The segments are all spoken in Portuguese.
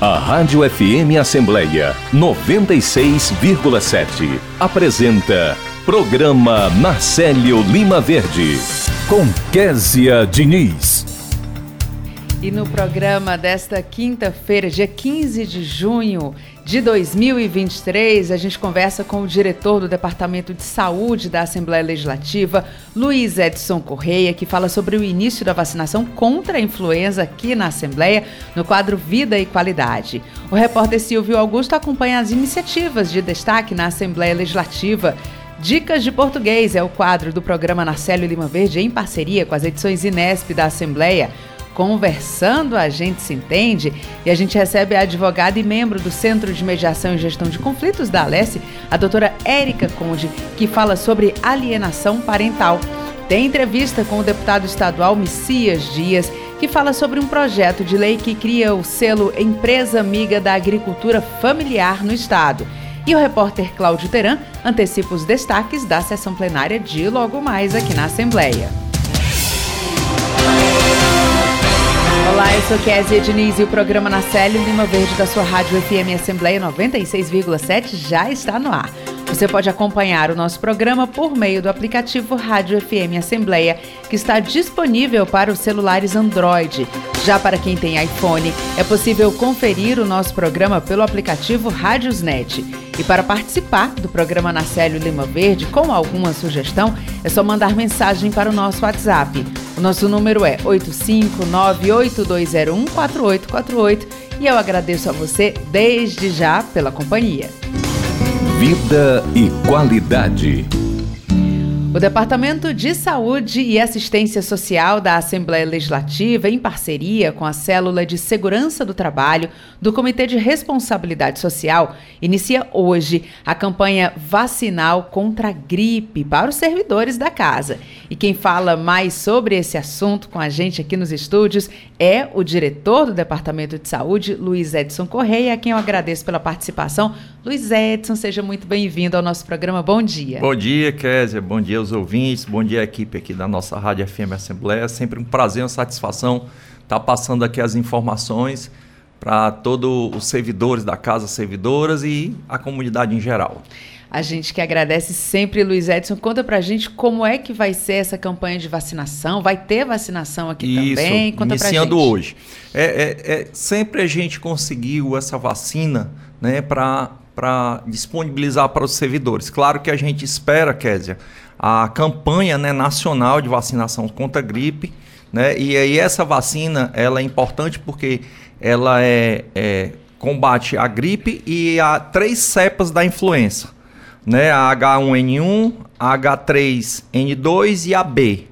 A Rádio FM Assembleia 96,7 apresenta Programa Marcelo Lima Verde com Késia Diniz. E no programa desta quinta-feira, dia 15 de junho de 2023, a gente conversa com o diretor do Departamento de Saúde da Assembleia Legislativa, Luiz Edson Correia, que fala sobre o início da vacinação contra a influenza aqui na Assembleia, no quadro Vida e Qualidade. O repórter Silvio Augusto acompanha as iniciativas de destaque na Assembleia Legislativa. Dicas de Português é o quadro do programa Narcélio Lima Verde em parceria com as edições Inesp da Assembleia. Conversando, a gente se entende e a gente recebe a advogada e membro do Centro de Mediação e Gestão de Conflitos da Alesse, a doutora Érica Conde, que fala sobre alienação parental. Tem entrevista com o deputado estadual Messias Dias, que fala sobre um projeto de lei que cria o selo Empresa Amiga da Agricultura Familiar no Estado. E o repórter Cláudio Teran antecipa os destaques da sessão plenária de logo mais aqui na Assembleia. Olá, eu sou Kézia Diniz e o programa Na Célio Lima Verde da sua Rádio FM Assembleia 96,7 já está no ar. Você pode acompanhar o nosso programa por meio do aplicativo Rádio FM Assembleia, que está disponível para os celulares Android. Já para quem tem iPhone, é possível conferir o nosso programa pelo aplicativo Rádiosnet. E para participar do programa Nacélio Lima Verde com alguma sugestão, é só mandar mensagem para o nosso WhatsApp. O nosso número é 85982014848 e eu agradeço a você desde já pela companhia. Vida e qualidade. O Departamento de Saúde e Assistência Social da Assembleia Legislativa, em parceria com a Célula de Segurança do Trabalho do Comitê de Responsabilidade Social, inicia hoje a campanha vacinal contra a gripe para os servidores da casa. E quem fala mais sobre esse assunto com a gente aqui nos estúdios é o diretor do Departamento de Saúde, Luiz Edson Correia, a quem eu agradeço pela participação. Luiz Edson, seja muito bem-vindo ao nosso programa. Bom dia. Bom dia, Kézia. Bom dia aos ouvintes. Bom dia, equipe aqui da nossa Rádio FM Assembleia. Sempre um prazer, uma satisfação estar passando aqui as informações para todos os servidores da casa, servidoras e a comunidade em geral. A gente que agradece sempre, Luiz Edson. Conta pra gente como é que vai ser essa campanha de vacinação. Vai ter vacinação aqui Isso, também? Conta iniciando hoje. É, é, é, sempre a gente conseguiu essa vacina né, para para disponibilizar para os servidores. Claro que a gente espera, Késia, a campanha né, nacional de vacinação contra a gripe, né, e aí essa vacina ela é importante porque ela é, é combate a gripe e a três cepas da influenza, né, a H1N1, a H3N2 e a B,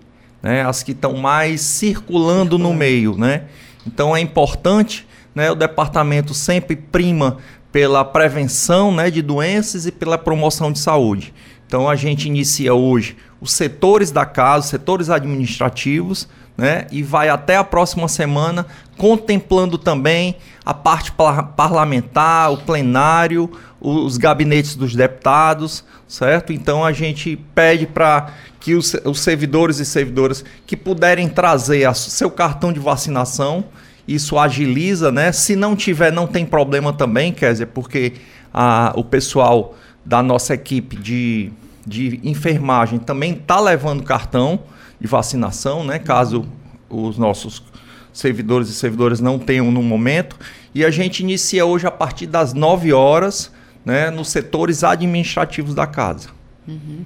né, as que estão mais circulando no meio, né. Então é importante, né, o departamento sempre prima pela prevenção né, de doenças e pela promoção de saúde. Então a gente inicia hoje os setores da casa, os setores administrativos, né, e vai até a próxima semana contemplando também a parte parlamentar, o plenário, os gabinetes dos deputados, certo? Então a gente pede para que os, os servidores e servidoras que puderem trazer a, seu cartão de vacinação, isso agiliza, né? Se não tiver, não tem problema também, Kézia, porque a, o pessoal da nossa equipe de, de enfermagem também está levando cartão de vacinação, né? Caso os nossos servidores e servidoras não tenham no momento. E a gente inicia hoje a partir das 9 horas, né? Nos setores administrativos da casa. Uhum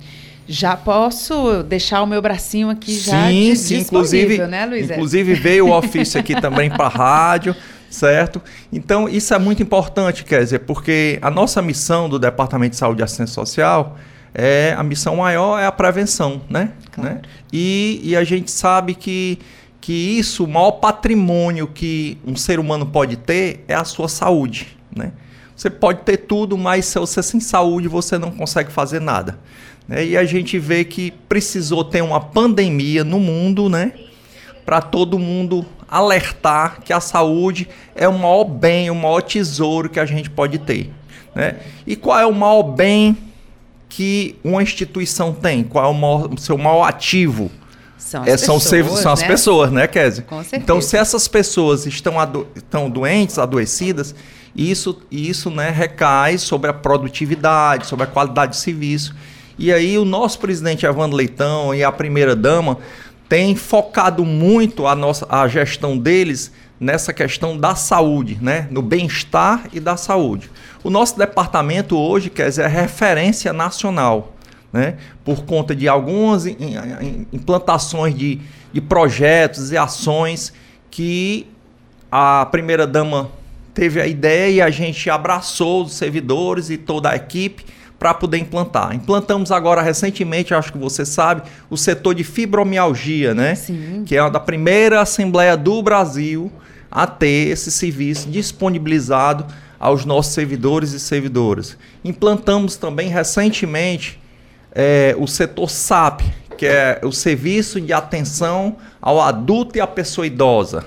já posso deixar o meu bracinho aqui já sim, sim, inclusive, né, Luiz? Inclusive veio o ofício aqui também para a rádio, certo? Então isso é muito importante, quer dizer, porque a nossa missão do Departamento de Saúde e Assistência Social é a missão maior é a prevenção, né? Claro. né? E, e a gente sabe que que isso, o maior patrimônio que um ser humano pode ter é a sua saúde, né? Você pode ter tudo, mas se você sem saúde você não consegue fazer nada. Né? E a gente vê que precisou ter uma pandemia no mundo, né? Para todo mundo alertar que a saúde é o maior bem, o maior tesouro que a gente pode ter. Né? E qual é o maior bem que uma instituição tem? Qual é o, maior, o seu maior ativo? São as é, são, pessoas, são as né? pessoas, né, Kézia? Com certeza. Então, se essas pessoas estão, ado estão doentes, adoecidas, isso, isso né, recai sobre a produtividade, sobre a qualidade de serviço. E aí o nosso presidente Evandro Leitão e a primeira-dama têm focado muito a, nossa, a gestão deles nessa questão da saúde, né? no bem-estar e da saúde. O nosso departamento hoje, quer dizer, é referência nacional né? por conta de algumas implantações de, de projetos e ações que a primeira-dama teve a ideia e a gente abraçou os servidores e toda a equipe para poder implantar. Implantamos agora recentemente, acho que você sabe, o setor de fibromialgia, né? Sim. Que é a da primeira assembleia do Brasil a ter esse serviço disponibilizado aos nossos servidores e servidoras. Implantamos também recentemente é, o setor SAP, que é o Serviço de Atenção ao Adulto e à Pessoa Idosa,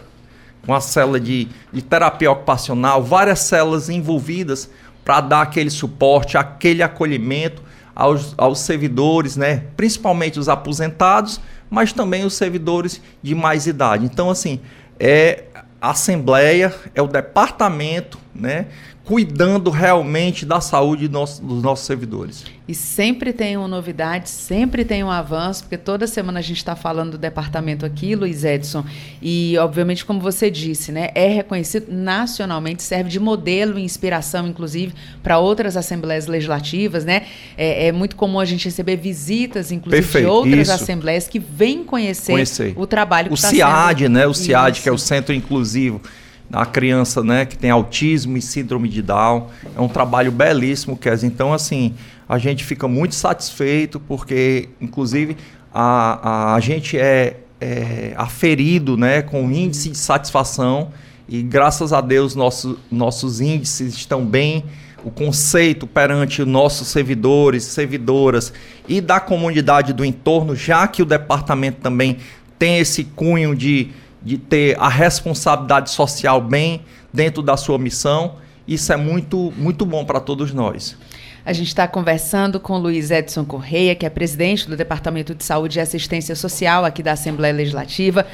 com a célula de, de terapia ocupacional, várias células envolvidas para dar aquele suporte, aquele acolhimento aos, aos servidores, né? principalmente os aposentados, mas também os servidores de mais idade. Então, assim, é a Assembleia, é o departamento, né? Cuidando realmente da saúde dos nossos servidores. E sempre tem uma novidade, sempre tem um avanço, porque toda semana a gente está falando do departamento aqui, Luiz Edson, e obviamente, como você disse, né, é reconhecido nacionalmente, serve de modelo e inspiração, inclusive, para outras assembleias legislativas, né? É, é, muito comum a gente receber visitas, inclusive, Perfeito, de outras isso. assembleias que vêm conhecer, Conhecer. o trabalho que O está CIAD, sendo... né? O CIAD, Isso. que é o Centro Inclusivo da criança, né, que tem autismo e síndrome de Down. É um trabalho belíssimo, Kes. Então, assim, a gente fica muito satisfeito porque, inclusive, a, a, a gente é, é aferido, né, com índice de satisfação e, graças a Deus, nosso, nossos índices estão bem. O conceito perante os nossos servidores, servidoras e da comunidade do entorno, já que o departamento também tem esse cunho de de ter a responsabilidade social bem dentro da sua missão. Isso é muito, muito bom para todos nós. A gente está conversando com Luiz Edson Correia, que é presidente do Departamento de Saúde e Assistência Social aqui da Assembleia Legislativa.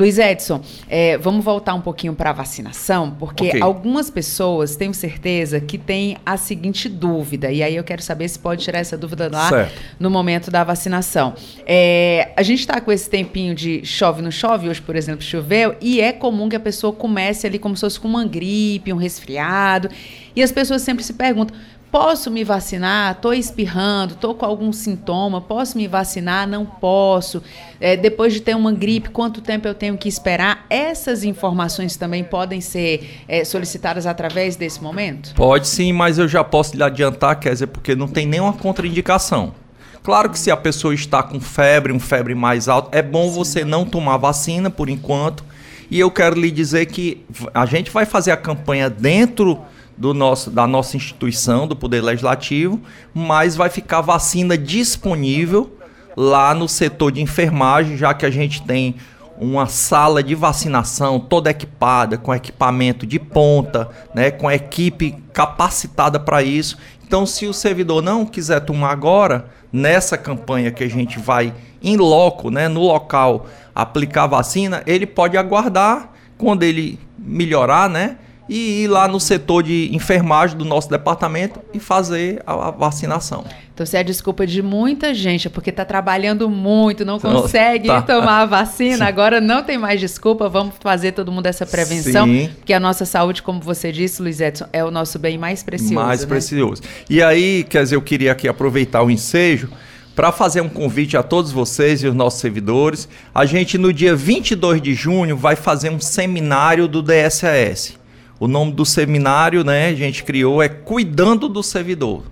Luiz Edson, é, vamos voltar um pouquinho para a vacinação, porque Ok. algumas pessoas, tenho certeza, que têm a seguinte dúvida, e aí eu quero saber se pode tirar essa dúvida lá Certo. no momento da vacinação. É, a gente está com esse tempinho de chove não chove, hoje, por exemplo, choveu, e é comum que a pessoa comece ali como se fosse com uma gripe, um resfriado, e as pessoas sempre se perguntam. Posso me vacinar? Estou espirrando, estou com algum sintoma, posso me vacinar? Não posso. É, depois de ter uma gripe, quanto tempo eu tenho que esperar? Essas informações também podem ser é, solicitadas através desse momento? Pode sim, mas eu já posso lhe adiantar, quer dizer, porque não tem nenhuma contraindicação. Claro que se a pessoa está com febre, um febre mais alto, é bom você não tomar vacina por enquanto. E eu quero lhe dizer que a gente vai fazer a campanha dentro do nosso, da nossa instituição, do Poder Legislativo, mas vai ficar vacina disponível lá no setor de enfermagem, já que a gente tem uma sala de vacinação toda equipada, com equipamento de ponta, né, com equipe capacitada para isso. Então, se o servidor não quiser tomar agora, nessa campanha que a gente vai em loco, né, no local, aplicar vacina, ele pode aguardar quando ele melhorar, né? E ir lá no setor de enfermagem do nosso departamento e fazer a a vacinação. Então, se é a desculpa de muita gente, é porque está trabalhando muito, não consegue tá. tomar a vacina, agora não tem mais desculpa, vamos fazer todo mundo essa prevenção, Sim. porque a nossa saúde, como você disse, Luiz Edson, é o nosso bem mais precioso. mais né? precioso. E aí, quer dizer, eu queria aqui aproveitar o ensejo para fazer um convite a todos vocês e os nossos servidores. A gente, no dia 22 de junho, vai fazer um seminário do DSAS. O nome do seminário, né, a gente criou é Cuidando do Servidor.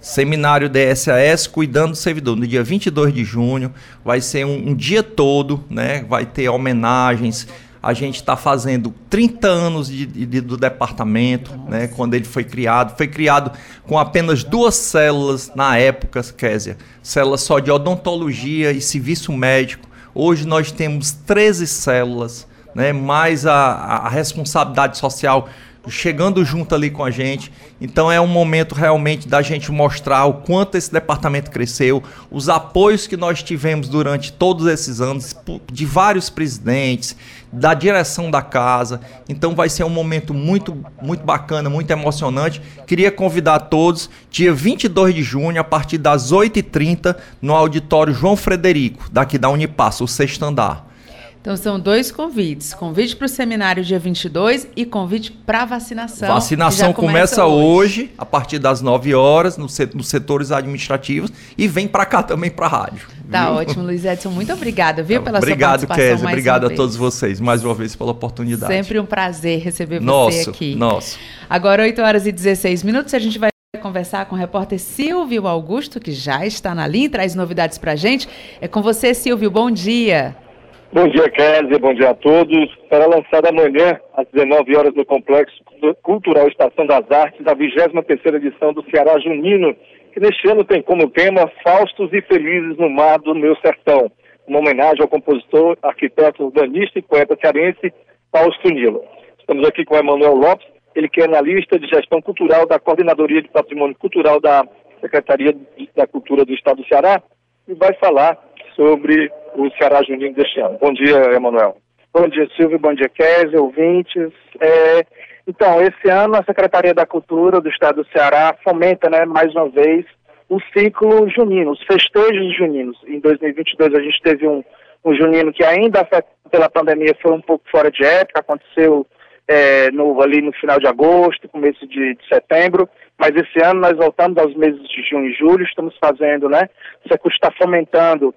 Seminário DSAS Cuidando do Servidor, no dia 22 de junho, vai ser um, um dia todo, né? Vai ter homenagens. A gente está fazendo 30 anos de, de- do departamento, né? Quando ele foi criado. Foi criado com apenas duas células na época, Késia. Células só de odontologia e serviço médico. Hoje nós temos 13 células, né? Mais a, a responsabilidade social chegando junto ali com a gente. Então é um momento realmente da gente mostrar o quanto esse departamento cresceu, os apoios que nós tivemos durante todos esses anos de vários presidentes, da direção da casa. Então vai ser um momento muito muito bacana, muito emocionante. Queria convidar todos, dia 22 de junho, a partir das 8h30, no auditório João Frederico, daqui da Unipasso, o sexto andar. Então são dois convites: convite para o seminário dia 22 e convite para vacinação. Vacinação começa, começa hoje. hoje. a partir das 9 horas, no nos setores administrativos, e vem para cá também para a rádio. Tá viu? ótimo, Luiz Edson. Muito obrigada, viu, pela obrigado, sua participação. Obrigado, Obrigado a todos vocês, mais uma vez, pela oportunidade. Sempre um prazer receber nosso, você aqui. Nosso. Agora, 8 horas e 16 minutos, a gente vai conversar com o repórter Silvio Augusto, que já está na linha e traz novidades para a gente. É com você, Silvio. Bom dia. Bom dia, Kézia, bom dia a todos. Será lançada amanhã, às 19 horas, no Complexo Cultural Estação das Artes, a 23ª edição do Ceará Junino, que neste ano tem como tema Faustos e Felizes no Mar do Meu Sertão, uma homenagem ao compositor, arquiteto, urbanista e poeta cearense Fausto Nilo. Estamos aqui com Emanuel Lopes, ele que é analista de gestão cultural da Coordenadoria de Patrimônio Cultural da Secretaria da Cultura do Estado do Ceará, e vai falar sobre o Ceará Junino deste ano. Bom dia, Emanuel. Bom dia, Silvio. Bom dia, Kézia, ouvintes. É, então, esse ano a Secretaria da Cultura do Estado do Ceará fomenta, né, mais uma vez, o ciclo junino, os festejos juninos. Em 2022 a gente teve um, um junino que ainda pela pandemia foi um pouco fora de época, aconteceu é, no, ali no final de agosto, começo de, de, setembro, mas esse ano nós voltamos aos meses de junho e julho, estamos fazendo, né, você está fomentando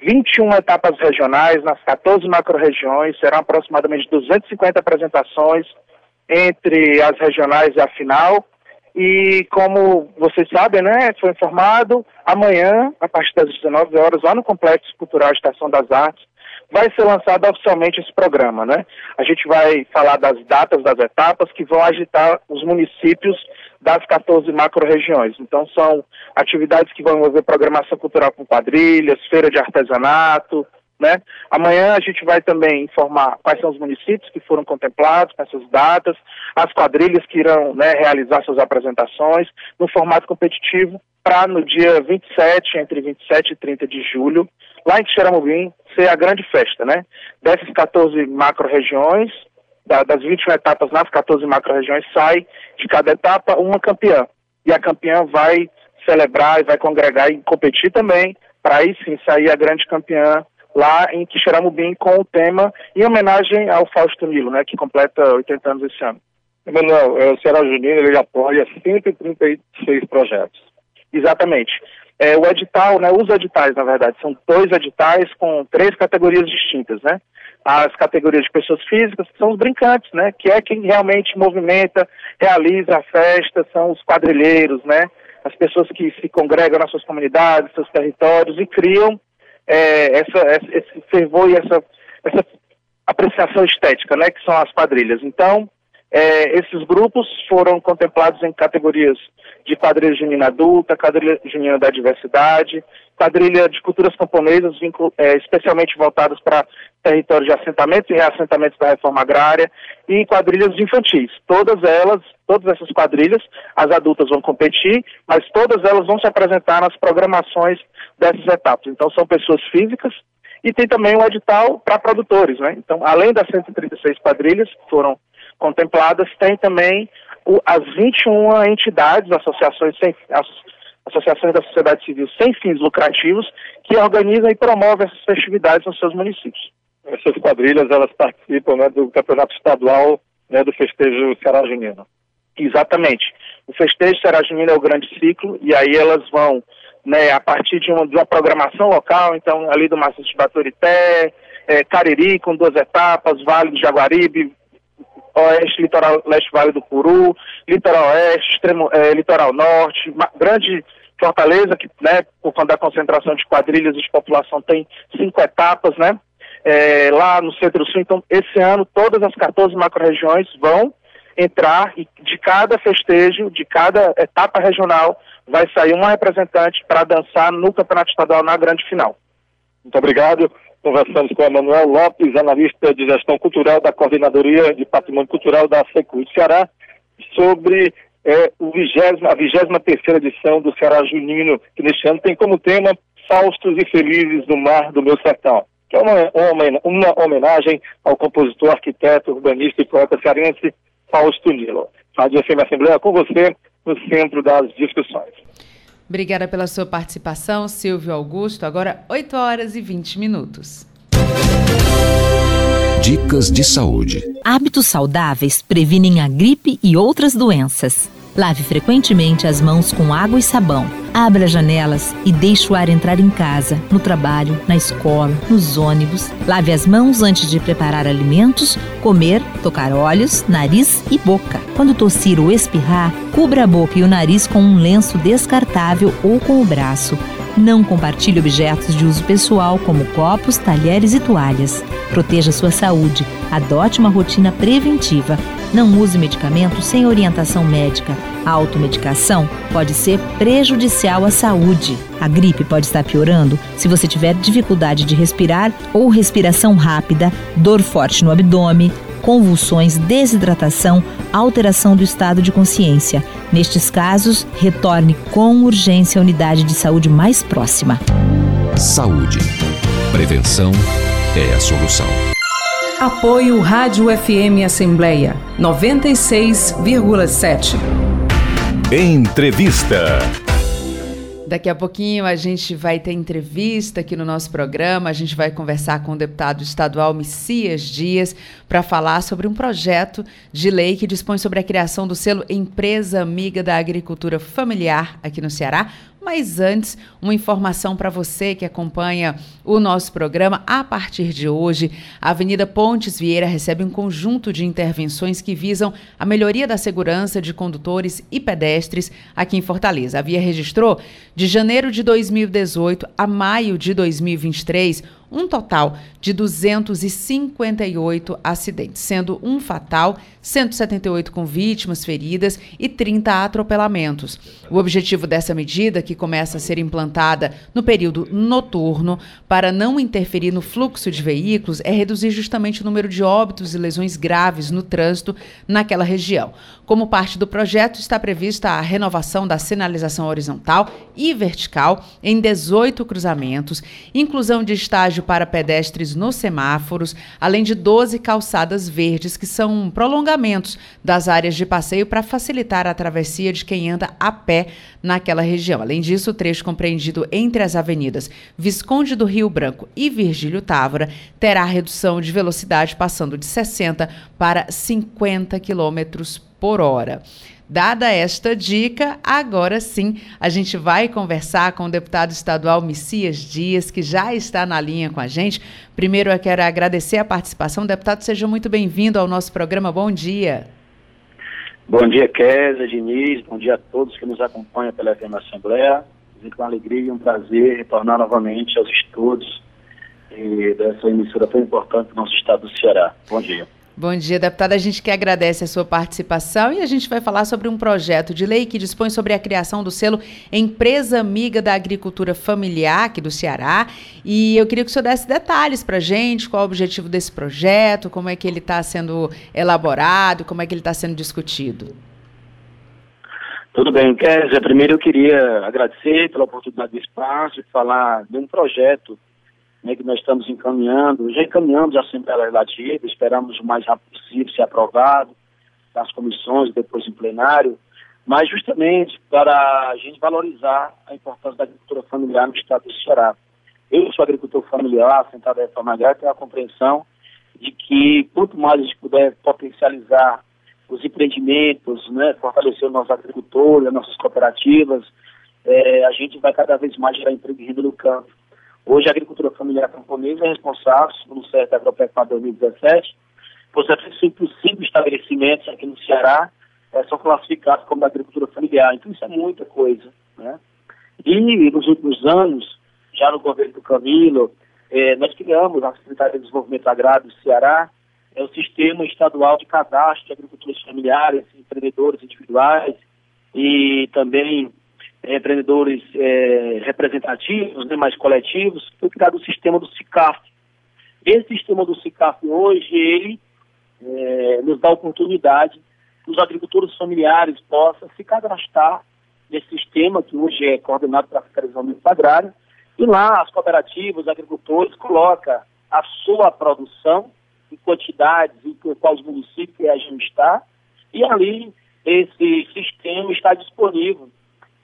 21 etapas regionais nas 14 macro-regiões, serão aproximadamente 250 apresentações entre as regionais e a final. E como vocês sabem, né, foi informado, amanhã, a partir das 19 horas, lá no Complexo Cultural Estação das Artes, vai ser lançado oficialmente esse programa, né? A gente vai falar das datas das etapas que vão agitar os municípios das 14 macro-regiões. Então, são atividades que vão envolver programação cultural com quadrilhas, feira de artesanato, né? Amanhã a gente vai também informar quais são os municípios que foram contemplados com essas datas, as quadrilhas que irão né, realizar suas apresentações no formato competitivo para no dia 27, entre 27 e 30 de julho, lá em Xeramobim, ser a grande festa, né? Dessas 14 macro-regiões, da, das 21 etapas nas 14 macro-regiões, sai de cada etapa uma campeã. E a campeã vai celebrar e vai congregar e competir também, para aí sim sair a grande campeã lá em Quixeramobim com o tema em homenagem ao Fausto Nilo, né, que completa 80 anos esse ano. Emanuel, é, o Ceará Junino ele apoia 136 projetos. Exatamente. É, o edital, né, os editais, na verdade, são dois editais com três categorias distintas, né? as categorias de pessoas físicas, que são os brincantes, né? Que é quem realmente movimenta, realiza a festa, são os quadrilheiros, né? As pessoas que se congregam nas suas comunidades, seus territórios e criam é, essa, esse fervor e essa, essa apreciação estética, né? Que são as quadrilhas. Então, é, esses grupos foram contemplados em categorias de quadrilha junina adulta, quadrilha junina da diversidade, quadrilha de culturas camponesas, é, especialmente voltadas para territórios de assentamentos e reassentamentos da reforma agrária, e quadrilhas infantis. Todas elas, todas essas quadrilhas, as adultas vão competir, mas todas elas vão se apresentar nas programações dessas etapas. Então, são pessoas físicas, e tem também o edital para produtores, né? Então, além das 136 quadrilhas que foram contempladas, tem também o, as 21 entidades, associações, sem, as, associações da sociedade civil sem fins lucrativos, que organizam e promovem essas festividades nos seus municípios. Essas quadrilhas, elas participam né, do campeonato estadual né, do festejo Ceará Junino. Exatamente. O festejo Ceará Junino é o grande ciclo, e aí elas vão, né, a partir de uma, de uma programação local, então ali do Maciço de Baturité, é, Cariri, com duas etapas, Vale do Jaguaribe, Oeste, Litoral Leste Vale do Puru, Litoral Oeste, extremo, é, Litoral Norte, grande Fortaleza, que, né, por conta da concentração de quadrilhas e de população, tem cinco etapas, né? É, lá no Centro-Sul, então, esse ano, todas as 14 macro-regiões vão entrar e de cada festejo, de cada etapa regional, vai sair uma representante para dançar no Campeonato Estadual na grande final. Muito obrigado. Conversamos com Emanuel Lopes, analista de gestão cultural da Coordenadoria de Patrimônio Cultural da Secul de Ceará, sobre é, o 20, a 23 edição do Ceará Junino, que neste ano tem como tema Faustos e Felizes no Mar do Meu Sertão, que é uma, uma, uma homenagem ao compositor, arquiteto, urbanista e poeta cearense Fausto Nilo. Rádio FM Assembleia com você no centro das discussões. Obrigada pela sua participação, Silvio Augusto. Agora, 8 horas e 20 minutos. Dicas de saúde. Hábitos saudáveis previnem a gripe e outras doenças. Lave frequentemente as mãos com água e sabão. Abra janelas e deixe o ar entrar em casa, no trabalho, na escola, nos ônibus. Lave as mãos antes de preparar alimentos, comer, tocar olhos, nariz e boca. Quando tossir ou espirrar, cubra a boca e o nariz com um lenço descartável ou com o braço. Não compartilhe objetos de uso pessoal como copos, talheres e toalhas. Proteja sua saúde. Adote uma rotina preventiva. Não use medicamentos sem orientação médica. A automedicação pode ser prejudicial à saúde. A gripe pode estar piorando se você tiver dificuldade de respirar ou respiração rápida, dor forte no abdômen, convulsões, desidratação, alteração do estado de consciência. Nestes casos, retorne com urgência à unidade de saúde mais próxima. Saúde. Prevenção é a solução. Apoio Rádio FM Assembleia 96,7. Entrevista. Daqui a pouquinho a gente vai ter entrevista aqui no nosso programa. A gente vai conversar com o deputado estadual Messias Dias para falar sobre um projeto de lei que dispõe sobre a criação do selo Empresa Amiga da Agricultura Familiar aqui no Ceará. Mas antes, uma informação para você que acompanha o nosso programa. A partir de hoje, a Avenida Pontes Vieira recebe um conjunto de intervenções que visam a melhoria da segurança de condutores e pedestres aqui em Fortaleza. A via registrou, de janeiro de 2018 a maio de 2023, um total de 258 acidentes, sendo um fatal, 178 com vítimas feridas e 30 atropelamentos. O objetivo dessa medida, que começa a ser implantada no período noturno para não interferir no fluxo de veículos, é reduzir justamente o número de óbitos e lesões graves no trânsito naquela região. Como parte do projeto, está prevista a renovação da sinalização horizontal e vertical em 18 cruzamentos, inclusão de estágio para pedestres nos semáforos, além de 12 calçadas verdes, que são prolongamentos das áreas de passeio para facilitar a travessia de quem anda a pé naquela região. Além disso, o trecho compreendido entre as avenidas Visconde do Rio Branco e Virgílio Távora terá redução de velocidade passando de 60 para 50 quilômetros por hora. Dada esta dica, agora sim a gente vai conversar com o deputado estadual Messias Dias, que já está na linha com a gente. Primeiro eu quero agradecer a participação. Deputado, seja muito bem-vindo ao nosso programa. Bom dia. Bom dia, Kézia, Diniz. Bom dia a todos que nos acompanham pela FM Assembleia. É com alegria e um prazer retornar novamente aos estudos dessa emissora tão importante do nosso estado do Ceará. Bom dia. Bom dia, deputada. A gente que agradece a sua participação e a gente vai falar sobre um projeto de lei que dispõe sobre a criação do selo Empresa Amiga da Agricultura Familiar aqui do Ceará. E eu queria que o senhor desse detalhes para a gente, qual é o objetivo desse projeto, como é que ele está sendo elaborado, como é que ele está sendo discutido. Tudo bem, Kézia. Primeiro eu queria agradecer pela oportunidade do espaço e falar de um projeto né, que nós estamos encaminhando, já encaminhamos a Assembleia Legislativa, esperamos o mais rápido possível ser aprovado nas comissões, depois em plenário, mas justamente para a gente valorizar a importância da agricultura familiar no estado do Ceará. Eu sou agricultor familiar, sentado em reforma agrária, tenho a compreensão de que quanto mais a gente puder potencializar os empreendimentos, né, fortalecer os nossos agricultores, as nossas cooperativas, é, a gente vai cada vez mais gerar emprego e renda no campo. Hoje, a agricultura familiar camponesa é responsável, segundo o CERT Agropecuário 2017, por 75 estabelecimentos aqui no Ceará é, são classificados como da agricultura familiar. Então, isso é muita coisa. Né? E, nos últimos anos, já no governo do Camilo, é, nós criamos a Secretaria de Desenvolvimento Agrário do Ceará, é o Sistema Estadual de Cadastro de Agricultores Familiares, empreendedores individuais e também empreendedores é, representativos, né, mais coletivos, foi criado o sistema do CICAF, Esse sistema do SICAF hoje, ele é, nos dá oportunidade que os agricultores familiares possam se cadastrar nesse sistema que hoje é coordenado pela Secretaria de Agrário, e lá as cooperativas, os agricultores colocam a sua produção em quantidades em quais municípios a gente está, e ali esse sistema está disponível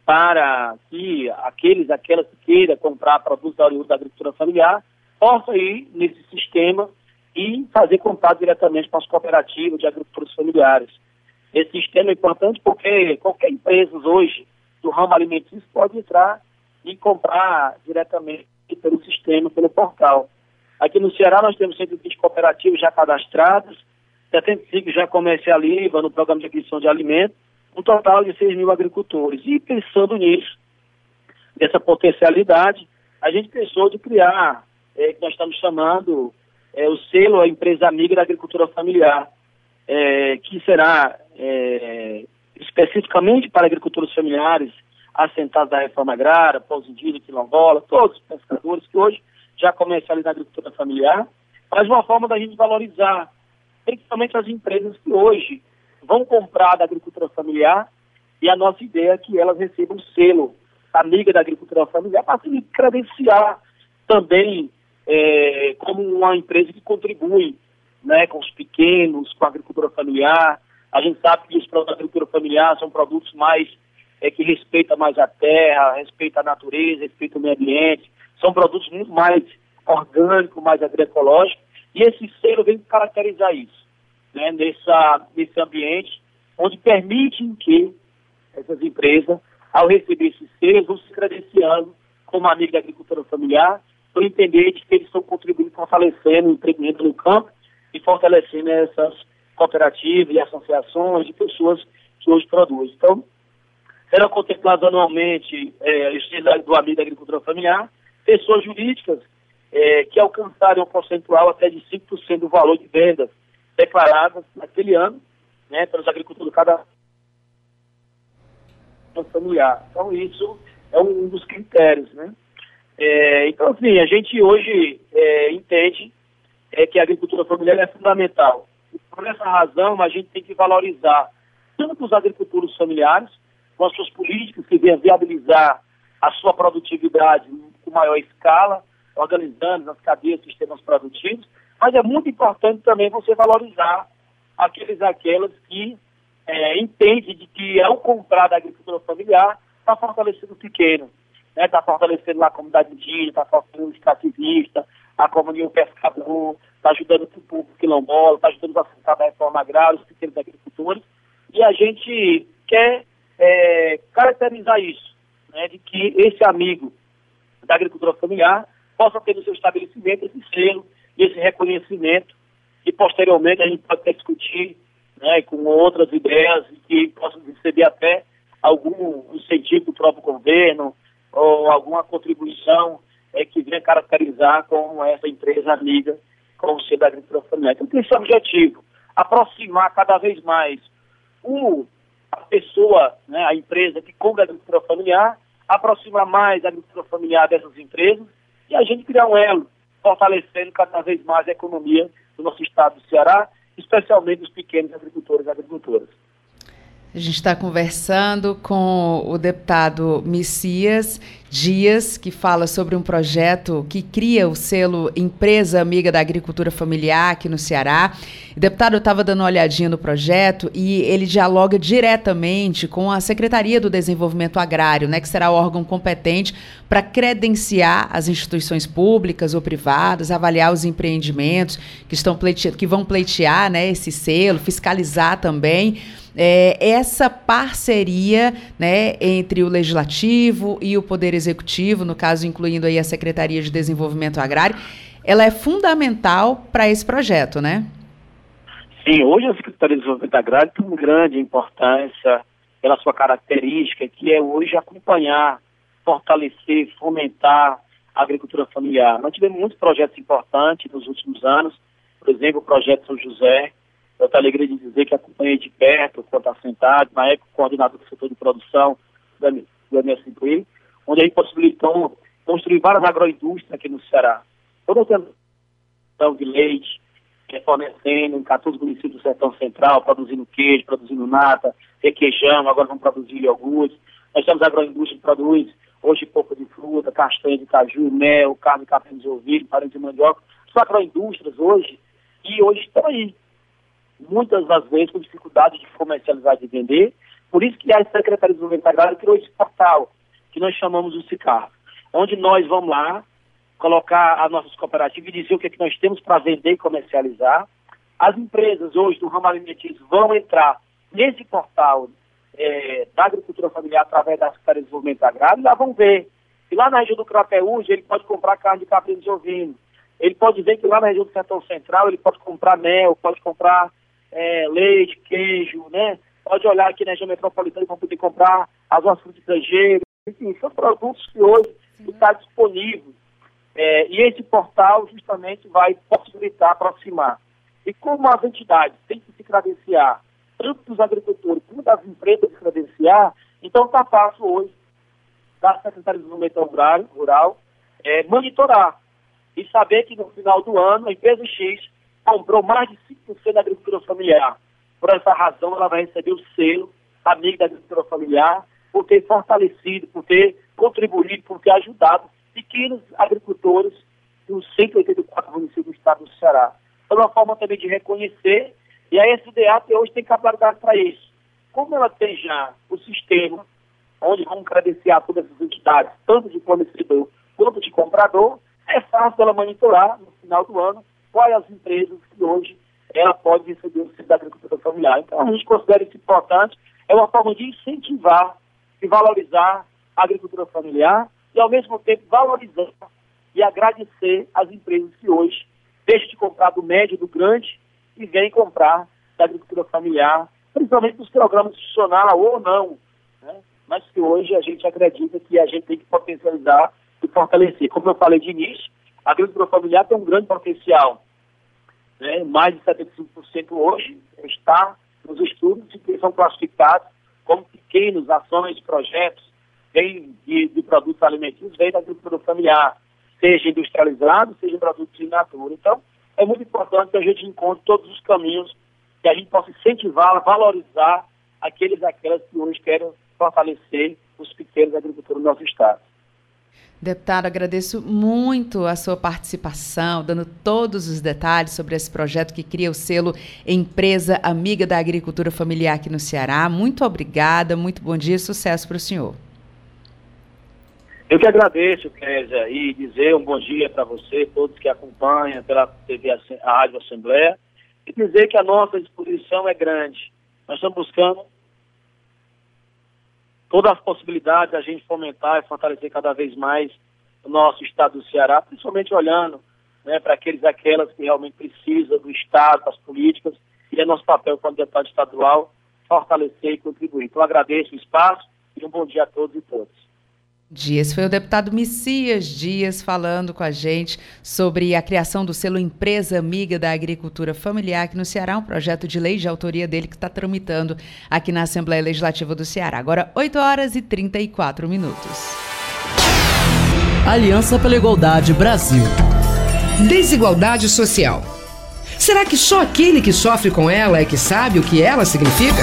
para que aqueles, aquelas que queiram comprar produtos da agricultura familiar, possam ir nesse sistema e fazer contato diretamente com as cooperativas de agricultores familiares. Esse sistema é importante porque qualquer empresa hoje do ramo alimentício pode entrar e comprar diretamente pelo sistema, pelo portal. Aqui no Ceará nós temos 120 cooperativas já cadastradas, 75 já comercializam no programa de aquisição de alimentos, um total de 6 mil agricultores. E pensando nisso, nessa potencialidade, a gente pensou de criar, é, que nós estamos chamando é, o selo a empresa amiga da agricultura familiar, é, que será é, especificamente para agricultores familiares assentados da reforma agrária, pós indígena, quilombola, todos os pescadores que hoje já comercializam a agricultura familiar, mas uma forma da gente valorizar, principalmente as empresas que hoje vão comprar da agricultura familiar e a nossa ideia é que elas recebam o selo amiga da agricultura familiar para se credenciar também é, como uma empresa que contribui né, com os pequenos, com a agricultura familiar. A gente sabe que os produtos da agricultura familiar são produtos mais é, que respeitam mais a terra, respeitam a natureza, respeitam o meio ambiente. São produtos muito mais orgânicos, mais agroecológicos. E esse selo vem caracterizar isso, né, nessa, nesse ambiente onde permitem que essas empresas, ao receber esses selos, vão se credenciando como amigo da agricultura familiar por entender que eles estão contribuindo, fortalecendo o empreendimento no campo e fortalecendo essas cooperativas e associações de pessoas que hoje produzem. Então, serão contemplados anualmente é, do amigo da agricultura familiar, pessoas jurídicas é, que alcançarem um percentual até de 5% do valor de vendas declaradas naquele ano, né, pelos agricultores cada familiar. Então, isso é um dos critérios, né? É, então, assim, a gente hoje é, entende é, que a agricultura familiar é fundamental. Por essa razão, a gente tem que valorizar tanto os agricultores familiares, com as suas políticas que venham viabilizar a sua produtividade com maior escala, organizando as cadeias de sistemas produtivos, mas é muito importante também você valorizar aqueles aquelas que é, entendem de que ao comprar da agricultura familiar está fortalecendo o pequeno está né, tá fortalecendo a comunidade indígena, está fortalecendo o extrativista, a comunidade pescador, está ajudando o público quilombola, está ajudando a assentar da reforma agrária, os pequenos agricultores, e a gente quer é, caracterizar isso, né, de que esse amigo da agricultura familiar possa ter no seu estabelecimento esse selo esse reconhecimento, e posteriormente a gente pode discutir né, com outras ideias que possam receber até algum incentivo do próprio governo, ou alguma contribuição é, que venha caracterizar como essa empresa amiga com o ser da agricultura. Então, tem esse objetivo, aproximar cada vez mais o, a pessoa, né, a empresa que compra a agricultura familiar, aproximar mais a agricultura familiar dessas empresas e a gente criar um elo, fortalecendo cada vez mais a economia do nosso estado do Ceará, especialmente os pequenos agricultores e agricultoras. A gente está conversando com o deputado Messias Dias, que fala sobre um projeto que cria o selo Empresa Amiga da Agricultura Familiar aqui no Ceará. O deputado estava dando uma olhadinha no projeto e ele dialoga diretamente com a Secretaria do Desenvolvimento Agrário, né, que será o órgão competente para credenciar as instituições públicas ou privadas, avaliar os empreendimentos que estão pleite... que vão pleitear né, esse selo, fiscalizar também é, essa parceria né, entre o legislativo e o poder executivo, no caso incluindo aí a Secretaria de Desenvolvimento Agrário, ela é fundamental para esse projeto, né? Sim, hoje a Secretaria de Desenvolvimento Agrário tem uma grande importância pela sua característica, que é hoje acompanhar, fortalecer, fomentar a agricultura familiar. Nós tivemos muitos projetos importantes nos últimos anos, por exemplo, o projeto São José, eu tenho a alegria de dizer que acompanhei de perto, quando assentado, na época coordenador do setor de produção do MSP, onde a gente possibilitou construir várias agroindústrias aqui no Ceará. Eu tenho produção de leite, é, fornecendo em 14 municípios do Sertão Central, produzindo queijo, produzindo nata, requeijão, agora vamos produzir iogurte. Nós temos a agroindústria que produz hoje polpa de fruta, castanha de caju, mel, carne capim de ouvido, farinha de mandioca. São agroindústrias hoje e hoje estão aí. Muitas das vezes com dificuldade de comercializar, de vender. Por isso que a Secretaria de Desenvolvimento Agrário criou esse portal, que nós chamamos o SICAR, onde nós vamos lá colocar as nossas cooperativas e dizer o que, é que nós temos para vender e comercializar. As empresas hoje do ramo alimentício vão entrar nesse portal é, da agricultura familiar através da Secretaria de Desenvolvimento Agrário e lá vão ver. E lá na região do Crateúde ele pode comprar carne de caprino de ovino. Ele pode ver que lá na região do Sertão Central ele pode comprar mel, pode comprar é, leite, queijo, né? Pode olhar aqui na região metropolitana para poder comprar as nossas frutas estrangeiras. Enfim, são produtos que hoje estão disponíveis é, e esse portal justamente vai possibilitar aproximar. E como as entidades têm que se credenciar, tanto dos agricultores como das empresas se credenciar, então está fácil hoje da Secretaria de Desenvolvimento Rural, rural é, monitorar e saber que no final do ano a empresa X comprou mais de 5% da agricultura familiar. Por essa razão, ela vai receber o selo amigo da agricultura familiar por ter fortalecido, por ter contribuído, por ter ajudado pequenos agricultores dos 184 municípios do estado do Ceará. É uma forma também de reconhecer, e a SDA hoje tem capacidade para isso. Como ela tem já o sistema, onde vamos credenciar todas as entidades, tanto de fornecedor quanto de comprador, é fácil ela monitorar no final do ano quais as empresas que hoje ela pode receber o subsídio da agricultura familiar. Então a gente considera isso importante, é uma forma de incentivar e valorizar a agricultura familiar e, ao mesmo tempo, valorizar e agradecer as empresas que hoje deixam de comprar do médio, do grande e vêm comprar da agricultura familiar, principalmente dos programas institucionais ou não, né? mas que hoje a gente acredita que a gente tem que potencializar e fortalecer. Como eu falei de início, a agricultura familiar tem um grande potencial. Né? Mais de 75% hoje está nos estudos que são classificados como pequenos ações, projetos, vem de, de produtos alimentícios, vem da agricultura familiar, seja industrializado, seja produtos in natura. Então, é muito importante que a gente encontre todos os caminhos que a gente possa incentivar, valorizar aqueles aquelas que hoje querem fortalecer os pequenos agricultores do nosso estado. Deputado, agradeço muito a sua participação, dando todos os detalhes sobre esse projeto que cria o selo Empresa Amiga da Agricultura Familiar aqui no Ceará. Muito obrigada, muito bom dia e sucesso para o senhor. Eu que agradeço, Kézia, e dizer um bom dia para você, todos que acompanham pela TV, a Rádio Assembleia, e dizer que a nossa disposição é grande. Nós estamos buscando todas as possibilidades de a gente fomentar e fortalecer cada vez mais o nosso estado do Ceará, principalmente olhando né, para aqueles aquelas que realmente precisam do Estado, das políticas, e é nosso papel como deputado estadual fortalecer e contribuir. Então agradeço o espaço e um bom dia a todos e todas. Dias. Foi o deputado Messias Dias falando com a gente sobre a criação do selo Empresa Amiga da Agricultura Familiar aqui no Ceará, um projeto de lei de autoria dele que está tramitando aqui na Assembleia Legislativa do Ceará. Agora, 8 horas e 34 minutos. Aliança pela Igualdade Brasil. Desigualdade social. Será que só aquele que sofre com ela é que sabe o que ela significa?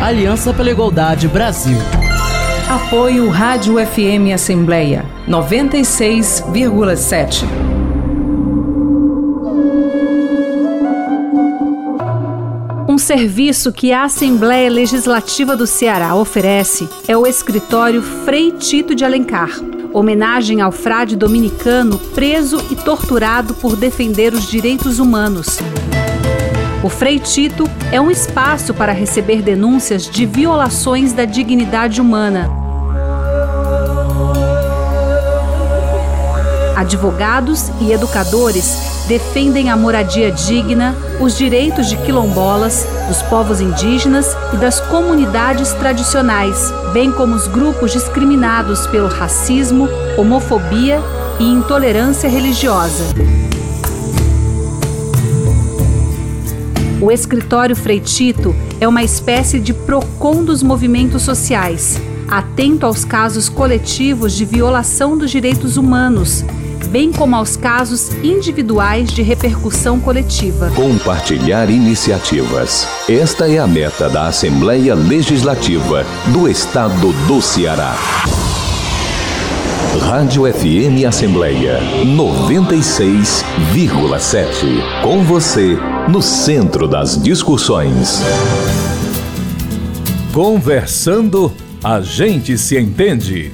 Aliança pela Igualdade Brasil. Apoio Rádio FM Assembleia 96,7. Um serviço que a Assembleia Legislativa do Ceará oferece é o escritório Frei Tito de Alencar, homenagem ao frade dominicano preso e torturado por defender os direitos humanos. O Frei Tito é um espaço para receber denúncias de violações da dignidade humana. Advogados e educadores defendem a moradia digna, os direitos de quilombolas, dos povos indígenas e das comunidades tradicionais, bem como os grupos discriminados pelo racismo, homofobia e intolerância religiosa. O escritório Freitito é uma espécie de PROCON dos movimentos sociais, atento aos casos coletivos de violação dos direitos humanos, bem como aos casos individuais de repercussão coletiva. Compartilhar iniciativas. Esta é a meta da Assembleia Legislativa do Estado do Ceará. Rádio FM Assembleia 96,7. Com você, no centro das discussões. Conversando, a gente se entende.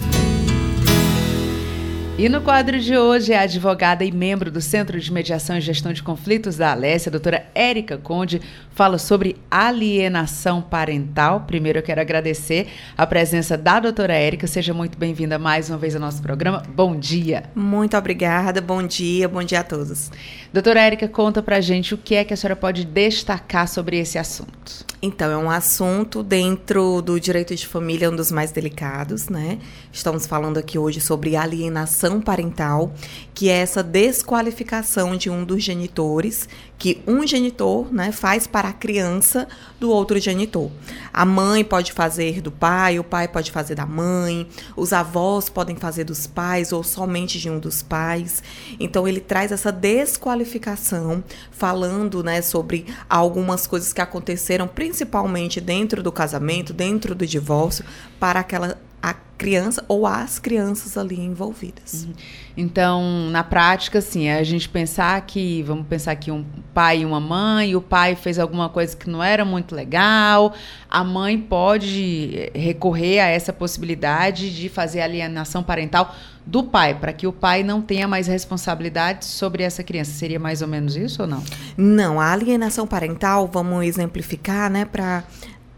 E no quadro de hoje, a advogada e membro do Centro de Mediação e Gestão de Conflitos da Alessia, a doutora Érica Conde, fala sobre alienação parental. Primeiro, eu quero agradecer a presença da doutora Érica. Seja muito bem-vinda mais uma vez ao nosso programa. Bom dia. Muito obrigada, bom dia, bom dia a todos. Doutora Érica, conta pra gente o que é que a senhora pode destacar sobre esse assunto. Então, é um assunto dentro do direito de família, um dos mais delicados, né? Estamos falando aqui hoje sobre alienação parental, que é essa desqualificação de um dos genitores, que um genitor né, faz para a criança do outro genitor. A mãe pode fazer do pai, o pai pode fazer da mãe, os avós podem fazer dos pais ou somente de um dos pais. Então ele traz essa desqualificação, falando né, sobre algumas coisas que aconteceram, principalmente dentro do casamento, dentro do divórcio, para aquela a criança ou as crianças ali envolvidas. Uhum. Então, na prática, assim, é a gente pensar que, vamos pensar que um pai e uma mãe, o pai fez alguma coisa que não era muito legal, a mãe pode recorrer a essa possibilidade de fazer alienação parental do pai, para que o pai não tenha mais responsabilidade sobre essa criança. Seria mais ou menos isso ou não? Não, a alienação parental, vamos exemplificar, né, para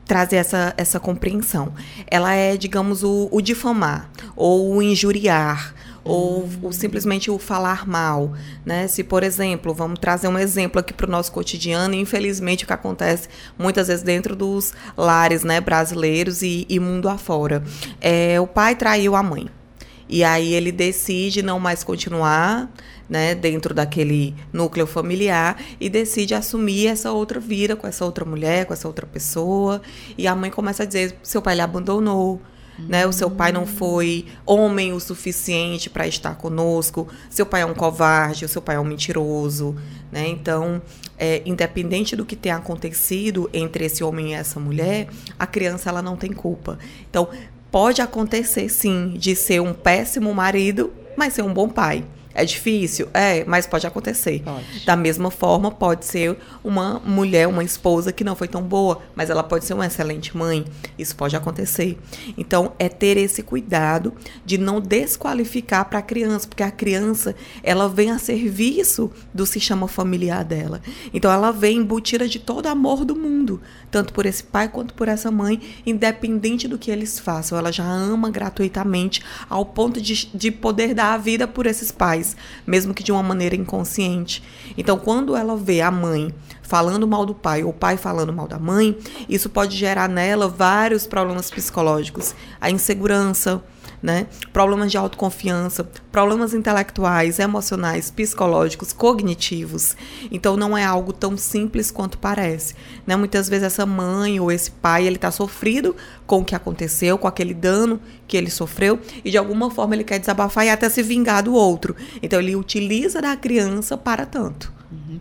trazer essa, essa compreensão. Ela é, digamos, o, o difamar ou o injuriar ou, simplesmente o falar mal, né? Se, por exemplo, vamos trazer um exemplo aqui para o nosso cotidiano, infelizmente o que acontece muitas vezes dentro dos lares, né, brasileiros e, e mundo afora, é o pai traiu a mãe. E aí ele decide não mais continuar né, dentro daquele núcleo familiar e decide assumir essa outra vida com essa outra mulher, com essa outra pessoa. E a mãe começa a dizer: seu pai lhe abandonou. Né? O seu pai não foi homem o suficiente para estar conosco. Seu pai é um covarde, o seu pai é um mentiroso, né? Então, é, independente do que tenha acontecido entre esse homem e essa mulher, a criança ela não tem culpa. Então, pode acontecer sim de ser um péssimo marido, mas ser um bom pai. É difícil? É, mas pode acontecer. Pode. Da mesma forma, pode ser uma mulher, uma esposa que não foi tão boa, mas ela pode ser uma excelente mãe. Isso pode acontecer. Então, é ter esse cuidado de não desqualificar para a criança, porque a criança, ela vem a serviço do sistema familiar dela. Então, ela vem embutida de todo amor do mundo, tanto por esse pai quanto por essa mãe, independente do que eles façam. Ela já ama gratuitamente ao ponto de, de poder dar a vida por esses pais mesmo que de uma maneira inconsciente. Então, quando ela vê a mãe falando mal do pai ou o pai falando mal da mãe, isso pode gerar nela vários problemas psicológicos, a insegurança, né? Problemas de autoconfiança, problemas intelectuais, emocionais, psicológicos, cognitivos. Então não é algo tão simples quanto parece, né? Muitas vezes essa mãe ou esse pai, ele está sofrido com o que aconteceu, com aquele dano que ele sofreu e de alguma forma ele quer desabafar e até se vingar do outro. Então ele utiliza da criança para tanto. Uhum.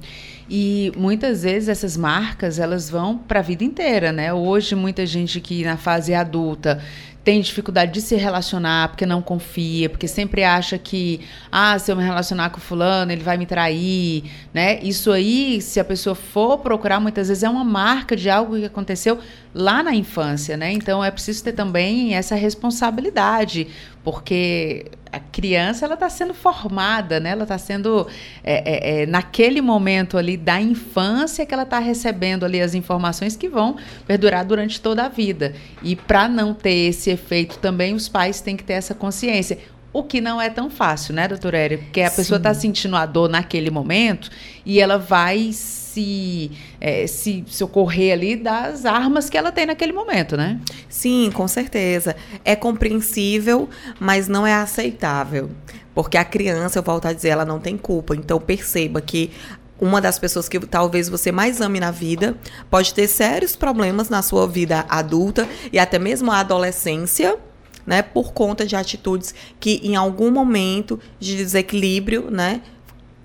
E muitas vezes essas marcas elas vão para a vida inteira, né? Hoje muita gente que na fase adulta tem dificuldade de se relacionar porque não confia, porque sempre acha que, ah, se eu me relacionar com fulano, ele vai me trair, né? Isso aí, se a pessoa for procurar, muitas vezes é uma marca de algo que aconteceu lá na infância, né? Então é preciso ter também essa responsabilidade, porque a criança ela está sendo formada, né? Ela está sendo é, é, é, naquele momento ali da infância que ela está recebendo ali as informações que vão perdurar durante toda a vida. E para não ter esse efeito também, os pais têm que ter essa consciência. O que não é tão fácil, né, doutora Eri? Porque a Sim. pessoa está sentindo a dor naquele momento e ela vai se, é, se socorrer ali das armas que ela tem naquele momento, né? Sim, com certeza. É compreensível, mas não é aceitável. Porque a criança, eu volto a dizer, ela não tem culpa. Então perceba que uma das pessoas que talvez você mais ame na vida pode ter sérios problemas na sua vida adulta e até mesmo a adolescência. Né, por conta de atitudes que em algum momento de desequilíbrio, né,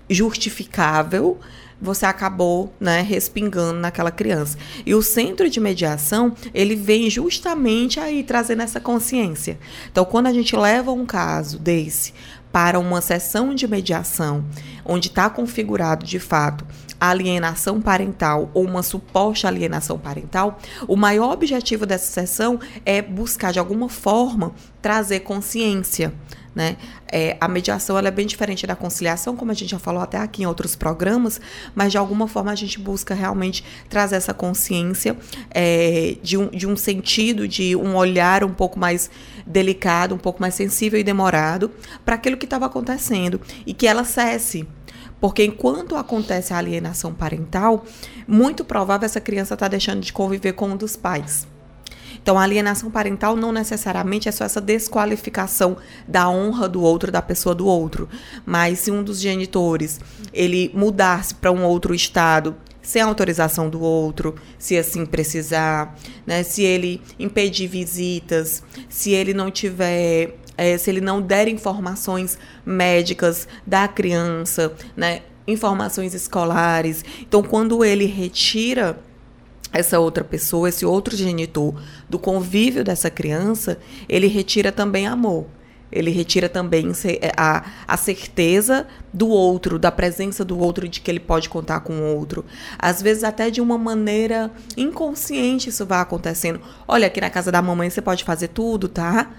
justificável, você acabou, né, respingando naquela criança. E o centro de mediação, ele vem justamente aí trazendo essa consciência. Então, quando a gente leva um caso desse para uma sessão de mediação, onde está configurado de fato a alienação parental ou uma suposta alienação parental, o maior objetivo dessa sessão é buscar de alguma forma trazer consciência né? É, a mediação ela é bem diferente da conciliação, como a gente já falou até aqui em outros programas, mas de alguma forma a gente busca realmente trazer essa consciência é, de, um, de um sentido, de um olhar um pouco mais delicado, um pouco mais sensível e demorado para aquilo que estava acontecendo e que ela cesse. Porque enquanto acontece a alienação parental, muito provável essa criança está deixando de conviver com um dos pais. Então, a alienação parental não necessariamente é só essa desqualificação da honra do outro, da pessoa do outro. Mas se um dos genitores ele mudar-se para um outro estado sem autorização do outro, se assim precisar, né? Se ele impedir visitas, se ele não tiver, é, se ele não der informações médicas da criança, né? Informações escolares. Então, quando ele retira essa outra pessoa, esse outro genitor, do convívio dessa criança, ele retira também amor. Ele retira também é, a, a certeza do outro, da presença do outro, de que ele pode contar com o outro. Às vezes, até de uma maneira inconsciente, isso vai acontecendo. Olha, aqui na casa da mamãe você pode fazer tudo, tá?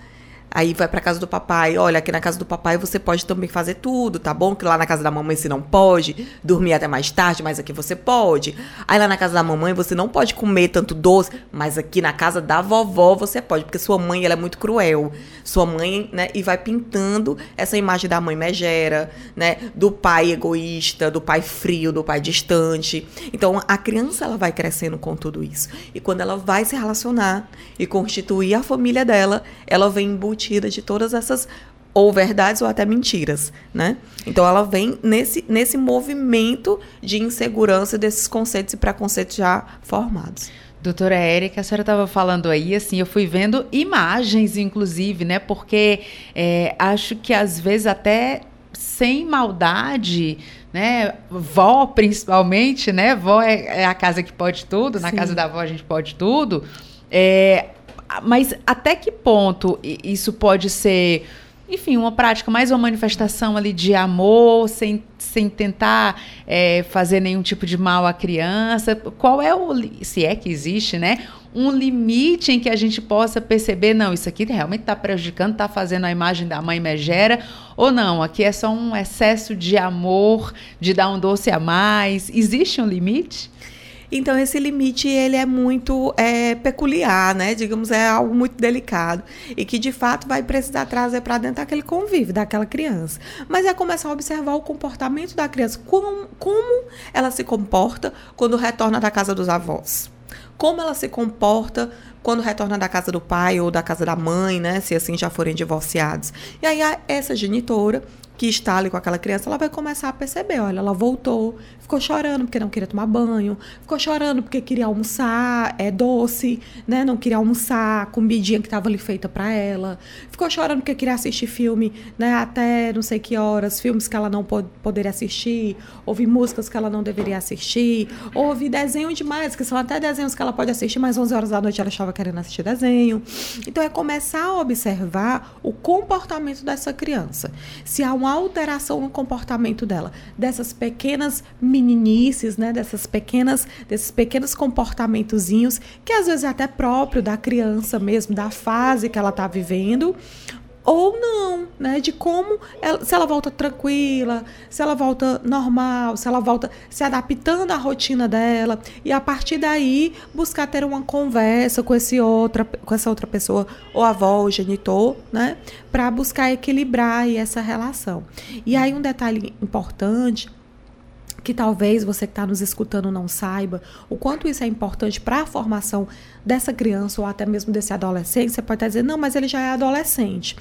Aí vai para casa do papai. Olha, aqui na casa do papai você pode também fazer tudo, tá bom? Que lá na casa da mamãe você não pode dormir até mais tarde, mas aqui você pode. Aí lá na casa da mamãe você não pode comer tanto doce, mas aqui na casa da vovó você pode, porque sua mãe ela é muito cruel. Sua mãe, né, e vai pintando essa imagem da mãe megera, né, do pai egoísta, do pai frio, do pai distante. Então a criança ela vai crescendo com tudo isso. E quando ela vai se relacionar e constituir a família dela, ela vem embutida de todas essas ou verdades ou até mentiras, né? Então ela vem nesse, nesse movimento de insegurança desses conceitos e preconceitos já formados. Doutora Érica, a senhora estava falando aí, assim, eu fui vendo imagens, inclusive, né? Porque é, acho que às vezes até sem maldade, né? Vó, principalmente, né? Vó é, é a casa que pode tudo, Sim. na casa da avó a gente pode tudo. É, mas até que ponto isso pode ser, enfim, uma prática, mais uma manifestação ali de amor, sem, sem tentar é, fazer nenhum tipo de mal à criança? Qual é o, se é que existe, né? Um limite em que a gente possa perceber, não, isso aqui realmente está prejudicando, está fazendo a imagem da mãe megera, ou não, aqui é só um excesso de amor, de dar um doce a mais. Existe um limite? Então esse limite ele é muito é, peculiar, né? Digamos, é algo muito delicado e que de fato vai precisar trazer para dentro aquele convívio daquela criança. Mas é começar a observar o comportamento da criança, como, como ela se comporta quando retorna da casa dos avós. Como ela se comporta quando retorna da casa do pai ou da casa da mãe, né? Se assim já forem divorciados. E aí essa genitora que está ali com aquela criança, ela vai começar a perceber, olha, ela voltou, ficou chorando porque não queria tomar banho, ficou chorando porque queria almoçar, é doce, né? Não queria almoçar, comidinha que estava ali feita para ela. Ficou chorando porque queria assistir filme, né, até não sei que horas, filmes que ela não pod poderia assistir, ouvir músicas que ela não deveria assistir, ouvir desenho demais, que são até desenhos que ela pode assistir, mas 11 horas da noite ela estava querendo assistir desenho. Então é começar a observar o comportamento dessa criança. Se há uma alteração no comportamento dela, dessas pequenas meninices, né, dessas pequenas, desses pequenos comportamentozinhos que às vezes é até próprio da criança mesmo, da fase que ela está vivendo, ou não, né? De como, ela, se ela volta tranquila, se ela volta normal, se ela volta se adaptando à rotina dela e a partir daí buscar ter uma conversa com esse outra, com essa outra pessoa, ou avó, ou genitor, né? Para buscar equilibrar essa relação. E aí um detalhe importante que talvez você que está nos escutando não saiba, o quanto isso é importante para a formação dessa criança ou até mesmo desse adolescente, você pode estar dizendo, não, mas ele já é adolescente.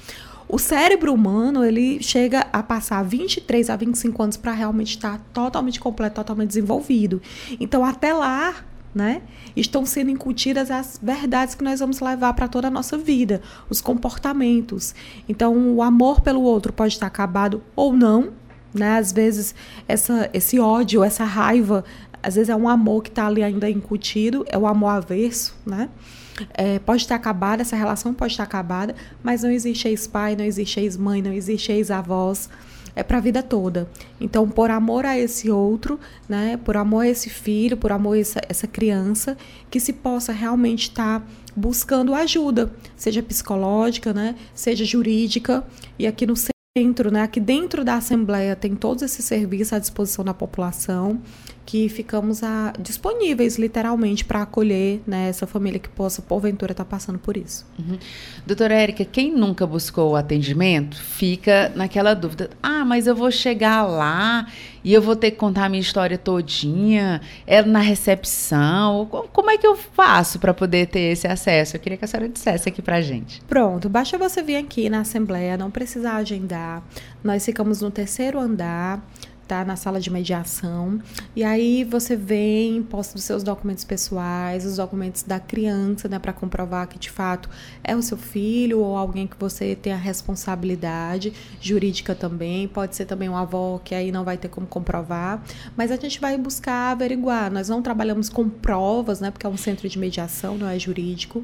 O cérebro humano, ele chega a passar 23 a 25 anos para realmente estar totalmente completo, totalmente desenvolvido. Então, até lá, né? Estão sendo incutidas as verdades que nós vamos levar para toda a nossa vida, os comportamentos. Então, o amor pelo outro pode estar acabado ou não, né? Às vezes essa, esse ódio, essa raiva, às vezes é um amor que está ali ainda incutido, é o amor averso, né? É, pode estar acabada, essa relação pode estar acabada, mas não existe ex-pai, não existe ex-mãe, não existe ex-avós, é para a vida toda. Então, por amor a esse outro, né, por amor a esse filho, por amor a essa, essa criança, que se possa realmente estar buscando ajuda, seja psicológica, né, seja jurídica, e aqui no dentro, né? Aqui dentro da Assembleia tem todos esses serviços à disposição da população, que ficamos a, disponíveis literalmente para acolher né, essa família que possa, porventura, estar tá passando por isso. Uhum. Doutora Érica, quem nunca buscou o atendimento fica naquela dúvida: ah, mas eu vou chegar lá e eu vou ter que contar a minha história todinha, é na recepção. Como é que eu faço para poder ter esse acesso? Eu queria que a senhora dissesse aqui para gente. Pronto, basta você vir aqui na Assembleia, não precisa agendar. Nós ficamos no terceiro andar tá na sala de mediação. E aí você vem, posta os seus documentos pessoais, os documentos da criança, né, para comprovar que de fato é o seu filho ou alguém que você tem a responsabilidade jurídica também. Pode ser também um avó que aí não vai ter como comprovar, mas a gente vai buscar averiguar. Nós não trabalhamos com provas, né, porque é um centro de mediação, não é jurídico,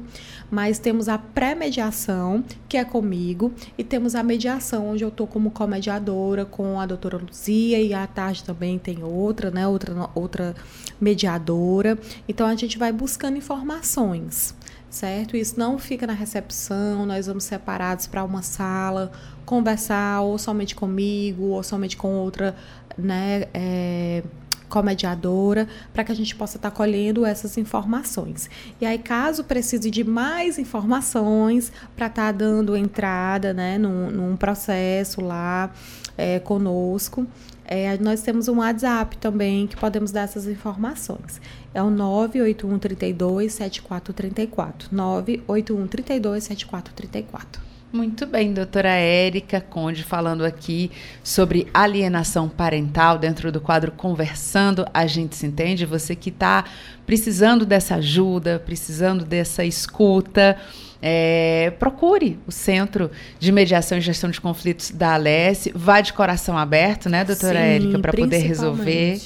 mas temos a pré-mediação, que é comigo, e temos a mediação, onde eu tô como comediadora com a doutora Luzia e à tarde também tem outra, né? Outra, outra mediadora. Então a gente vai buscando informações, certo? Isso não fica na recepção, nós vamos separados para uma sala, conversar ou somente comigo, ou somente com outra, né? É, comediadora, para que a gente possa estar tá colhendo essas informações. E aí, caso precise de mais informações para estar tá dando entrada né, num, num processo lá é, conosco, é, nós temos um WhatsApp também que podemos dar essas informações. É o 981 32 7434. 981 32 7434. Muito bem, doutora Érica Conde, falando aqui sobre alienação parental dentro do quadro Conversando, a gente se entende. Você que está precisando dessa ajuda, precisando dessa escuta. É, procure o Centro de Mediação e Gestão de Conflitos da Alesse. Vá de coração aberto, né, doutora Sim, Érica, para poder resolver.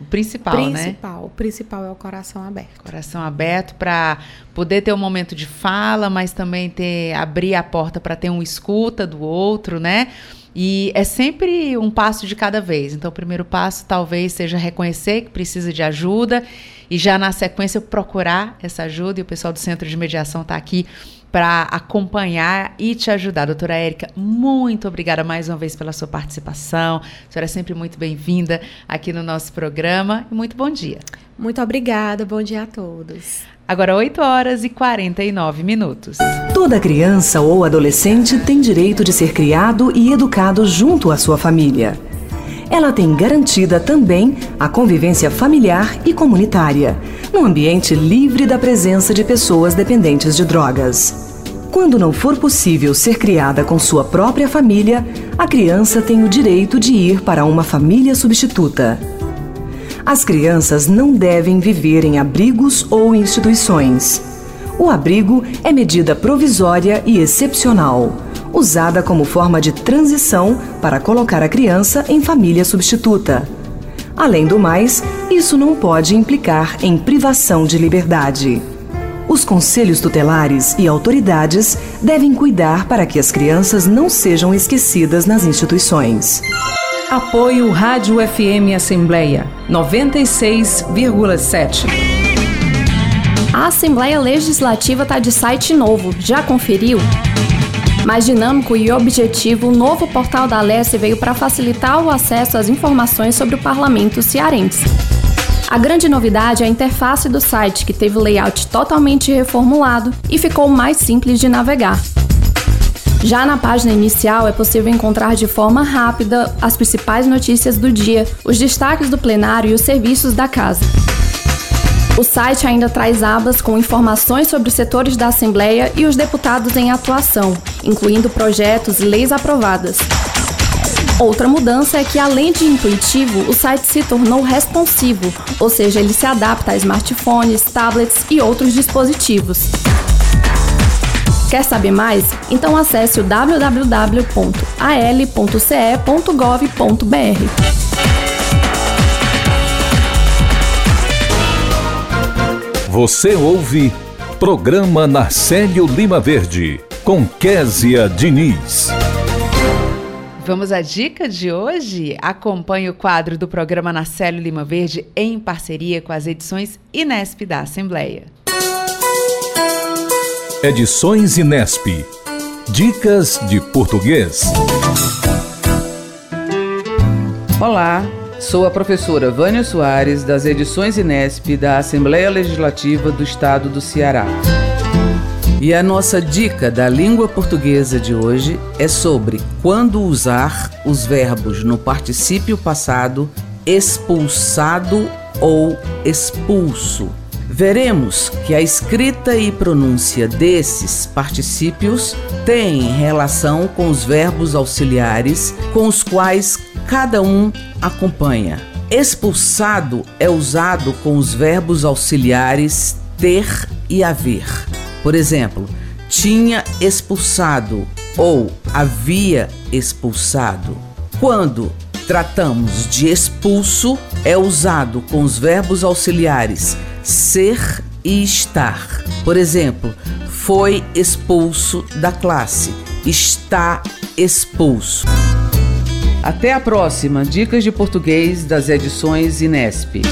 O principal, principal, né? Principal. O principal é o coração aberto. Coração aberto para poder ter um momento de fala, mas também ter abrir a porta para ter um escuta do outro, né? E é sempre um passo de cada vez. Então, o primeiro passo talvez seja reconhecer que precisa de ajuda e já na sequência procurar essa ajuda. E o pessoal do Centro de Mediação está aqui para acompanhar e te ajudar. Doutora Érica, muito obrigada mais uma vez pela sua participação. A senhora é sempre muito bem-vinda aqui no nosso programa e muito bom dia. Muito obrigada, bom dia a todos. Agora 8 horas e 49 minutos. Toda criança ou adolescente tem direito de ser criado e educado junto à sua família. Ela tem garantida também a convivência familiar e comunitária, num ambiente livre da presença de pessoas dependentes de drogas. Quando não for possível ser criada com sua própria família, a criança tem o direito de ir para uma família substituta. As crianças não devem viver em abrigos ou instituições. O abrigo é medida provisória e excepcional, usada como forma de transição para colocar a criança em família substituta. Além do mais, isso não pode implicar em privação de liberdade. Os conselhos tutelares e autoridades devem cuidar para que as crianças não sejam esquecidas nas instituições. Apoio Rádio FM Assembleia 96,7. A Assembleia Legislativa está de site novo. Já conferiu? Mais dinâmico e objetivo, o novo portal da Alesse veio para facilitar o acesso às informações sobre o parlamento cearense. A grande novidade é a interface do site, que teve o layout totalmente reformulado e ficou mais simples de navegar. Já na página inicial é possível encontrar de forma rápida as principais notícias do dia, os destaques do plenário e os serviços da casa. O site ainda traz abas com informações sobre os setores da Assembleia e os deputados em atuação, incluindo projetos e leis aprovadas. Outra mudança é que, além de intuitivo, o site se tornou responsivo, ou seja, ele se adapta a smartphones, tablets e outros dispositivos. Quer saber mais? Então acesse o www.al.ce.gov.br. Você ouve Programa Narcélio Lima Verde, com Késia Diniz. Vamos à dica de hoje? Acompanhe o quadro do programa Narcélio Lima Verde em parceria com as edições Inesp da Assembleia. Edições Inesp. Dicas de português. Olá, Sou a professora Vânia Soares, das edições Inesp da Assembleia Legislativa do Estado do Ceará. E a nossa dica da língua portuguesa de hoje é sobre quando usar os verbos no particípio passado expulsado ou expulso. Veremos que a escrita e pronúncia desses particípios têm relação com os verbos auxiliares com os quais cada um acompanha. Expulsado é usado com os verbos auxiliares ter e haver. Por exemplo, tinha expulsado ou havia expulsado. Quando tratamos de expulso, é usado com os verbos auxiliares ser e estar. Por exemplo, foi expulso da classe, está expulso. Até a próxima Dicas de Português das edições Inesp.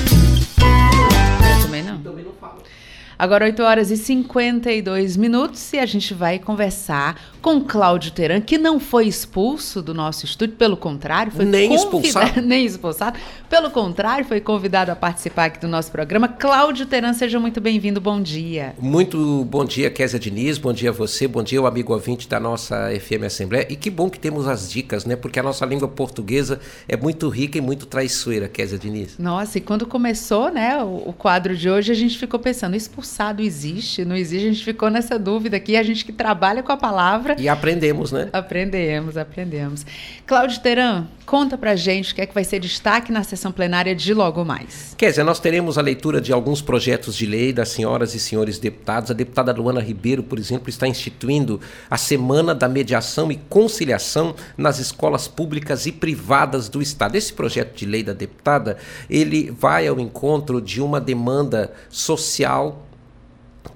Agora 8 horas e 52 minutos e a gente vai conversar com Cláudio Teran, que não foi expulso do nosso estúdio, pelo contrário, foi nem expulsado. nem expulsado. Pelo contrário, foi convidado a participar aqui do nosso programa. Cláudio Teran, seja muito bem-vindo. Bom dia. Muito bom dia, Kézia Diniz. Bom dia a você. Bom dia, o amigo ouvinte da nossa FM Assembleia. E que bom que temos as dicas, né? Porque a nossa língua portuguesa é muito rica e muito traiçoeira, Kézia Diniz. Nossa, e quando começou, né, o, o quadro de hoje, a gente ficou pensando, expulsado expulsado existe? Não existe? A gente ficou nessa dúvida aqui. A gente que trabalha com a palavra. E aprendemos, né? Aprendemos, aprendemos. Cláudio Teran, conta pra gente o que é que vai ser destaque na sessão plenária de logo mais. Quer dizer, nós teremos a leitura de alguns projetos de lei das senhoras e senhores deputados. A deputada Luana Ribeiro, por exemplo, está instituindo a Semana da Mediação e Conciliação nas escolas públicas e privadas do Estado. Esse projeto de lei da deputada, ele vai ao encontro de uma demanda social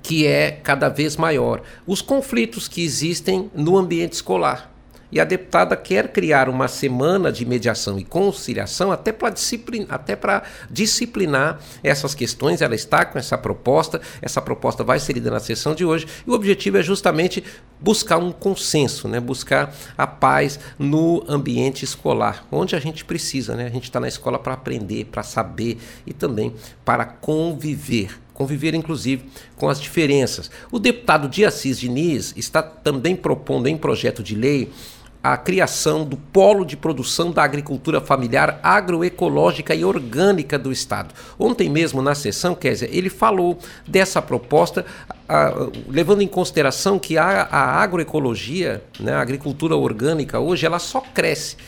que é cada vez maior. Os conflitos que existem no ambiente escolar. E a deputada quer criar uma semana de mediação e conciliação até para disciplinar, disciplinar essas questões. Ela está com essa proposta, essa proposta vai ser lida na sessão de hoje, e o objetivo é justamente buscar um consenso, né? buscar a paz no ambiente escolar, onde a gente precisa. Né? A gente está na escola para aprender, para saber e também para conviver conviver inclusive com as diferenças. O deputado de Assis Diniz está também propondo em projeto de lei a criação do Polo de Produção da Agricultura Familiar Agroecológica e Orgânica do Estado. Ontem mesmo, na sessão, Kézia, ele falou dessa proposta, levando em consideração que a, a agroecologia, né, a agricultura orgânica hoje, ela só cresce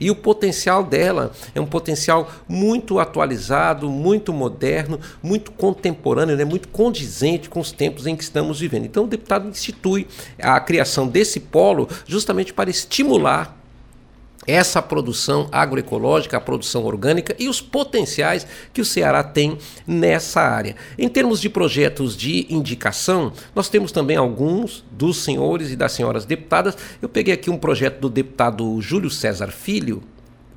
e o potencial dela é um potencial muito atualizado, muito moderno, muito contemporâneo, né? muito condizente com os tempos em que estamos vivendo. Então, o deputado institui a criação desse polo justamente para estimular essa produção agroecológica, a produção orgânica e os potenciais que o Ceará tem nessa área. Em termos de projetos de indicação, nós temos também alguns dos senhores e das senhoras deputadas. Eu peguei aqui um projeto do deputado Júlio César Filho,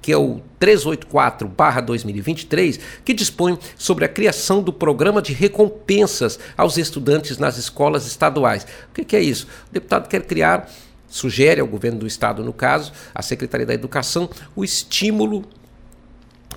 que é o 384-2023, que dispõe sobre a criação do programa de recompensas aos estudantes nas escolas estaduais. O que, é isso? O deputado quer criar sugere ao governo do estado, no caso, a Secretaria da Educação, o estímulo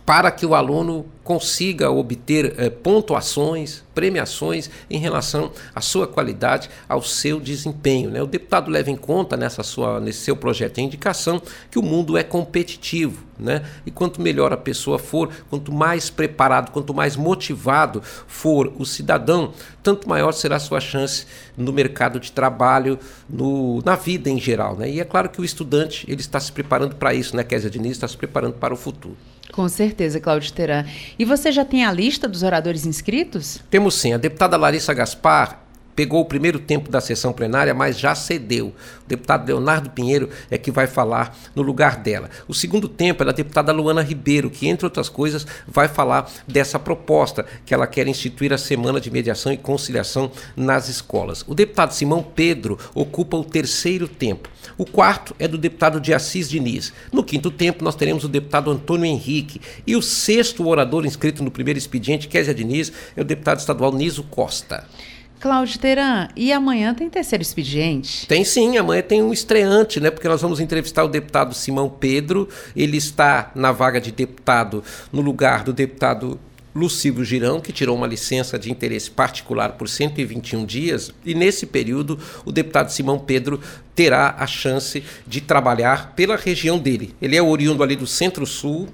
para que o aluno consiga obter eh, pontuações, premiações em relação à sua qualidade, ao seu desempenho. Né? O deputado leva em conta nessa sua, nesse seu projeto de indicação que o mundo é competitivo. Né? E quanto melhor a pessoa for, quanto mais preparado, quanto mais motivado for o cidadão, tanto maior será a sua chance no mercado de trabalho, no, na vida em geral. Né? E é claro que o estudante ele está se preparando para isso, né, Kézia Diniz está se preparando para o futuro. Com certeza, Cláudio Teran. E você já tem a lista dos oradores inscritos? Temos sim. A deputada Larissa Gaspar pegou o primeiro tempo da sessão plenária, mas já cedeu. O deputado Leonardo Pinheiro é que vai falar no lugar dela. O segundo tempo é da deputada Luana Ribeiro, que, entre outras coisas, vai falar dessa proposta que ela quer instituir a Semana de Mediação e Conciliação nas escolas. O deputado Simão Pedro ocupa o terceiro tempo. O quarto é do deputado de Assis Diniz. No quinto tempo, nós teremos o deputado Antônio Henrique. E o sexto orador inscrito no primeiro expediente, Kézia Diniz, é o deputado estadual Niso Costa. Cláudio Teran, e amanhã tem terceiro expediente? Tem sim, amanhã tem um estreante, né? Porque nós vamos entrevistar o deputado Simão Pedro. Ele está na vaga de deputado no lugar do deputado Lucílio Girão, que tirou uma licença de interesse particular por 121 dias, e nesse período o deputado Simão Pedro terá a chance de trabalhar pela região dele. Ele é oriundo ali do Centro-Sul,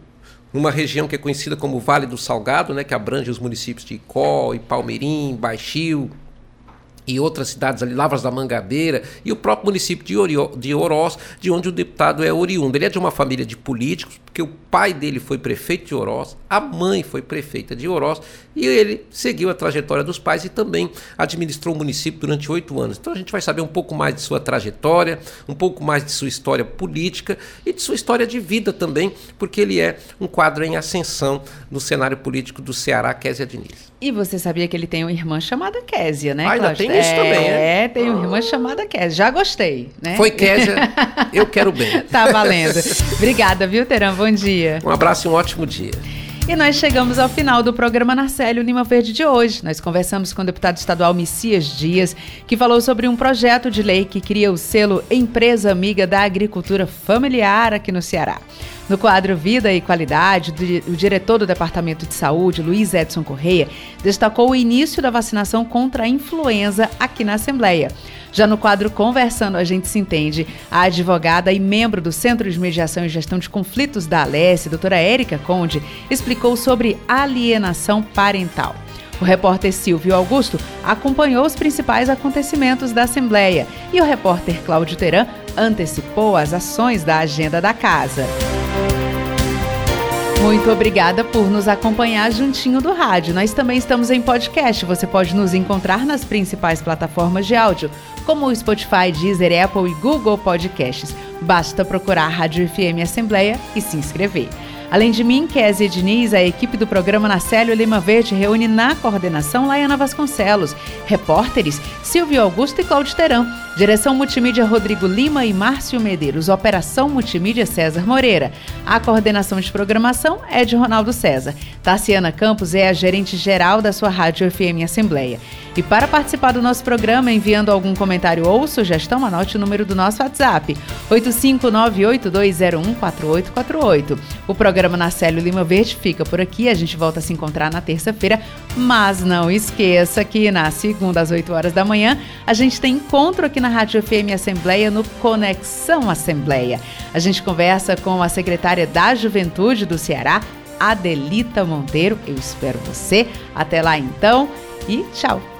numa região que é conhecida como Vale do Salgado, né, que abrange os municípios de Icó, Palmeirim, Baixio, e outras cidades ali, Lavras da Mangabeira e o próprio município de, Orió, de Oroz, de onde o deputado é oriundo. Ele é de uma família de políticos, porque o pai dele foi prefeito de Oroz, a mãe foi prefeita de Oroz e ele seguiu a trajetória dos pais e também administrou o município durante oito anos. Então a gente vai saber um pouco mais de sua trajetória, um pouco mais de sua história política e de sua história de vida também, porque ele é um quadro em ascensão no cenário político do Ceará, Késia Diniz. E você sabia que ele tem uma irmã chamada Késia, né? Ah, ainda tem isso também, é? É, tem uma irmã chamada Késia. Já gostei, né? Foi Késia, eu quero bem. tá valendo. Obrigada, viu, Teran? Bom dia. Um abraço e um ótimo dia. E nós chegamos ao final do programa Narcélio Lima Verde de hoje. Nós conversamos com o deputado estadual Messias Dias, que falou sobre um projeto de lei que cria o selo Empresa Amiga da Agricultura Familiar aqui no Ceará. No quadro Vida e Qualidade, o diretor do Departamento de Saúde, Luiz Edson Correia, destacou o início da vacinação contra a influenza aqui na Assembleia. Já no quadro Conversando a gente se entende, a advogada e membro do Centro de Mediação e Gestão de Conflitos da Alesse, doutora Érica Conde, explicou sobre alienação parental. O repórter Silvio Augusto acompanhou os principais acontecimentos da Assembleia e o repórter Cláudio Teran antecipou as ações da agenda da casa. Muito obrigada por nos acompanhar juntinho do rádio. Nós também estamos em podcast. Você pode nos encontrar nas principais plataformas de áudio, como o Spotify, Deezer, Apple e Google Podcasts. Basta procurar a Rádio FM Assembleia e se inscrever. Além de mim, Kézia Diniz, a equipe do programa Nacélio Lima Verde reúne na coordenação Laiana Vasconcelos, repórteres Silvio Augusto e Cláudio Teran, direção multimídia Rodrigo Lima e Márcio Medeiros, operação multimídia César Moreira. A coordenação de programação é de Ronaldo César. Tassiana Campos é a gerente geral da sua Rádio FM Assembleia. E para participar do nosso programa, enviando algum comentário ou sugestão, anote o número do nosso WhatsApp, 85982014848. O programa Nacélio Lima Verde fica por aqui, a gente volta a se encontrar na terça-feira, mas não esqueça que na segunda às 8 horas da manhã, a gente tem encontro aqui na Rádio FM Assembleia no Conexão Assembleia. A gente conversa com a secretária da Juventude do Ceará, Adelita Monteiro. Eu espero você. Até lá então e tchau.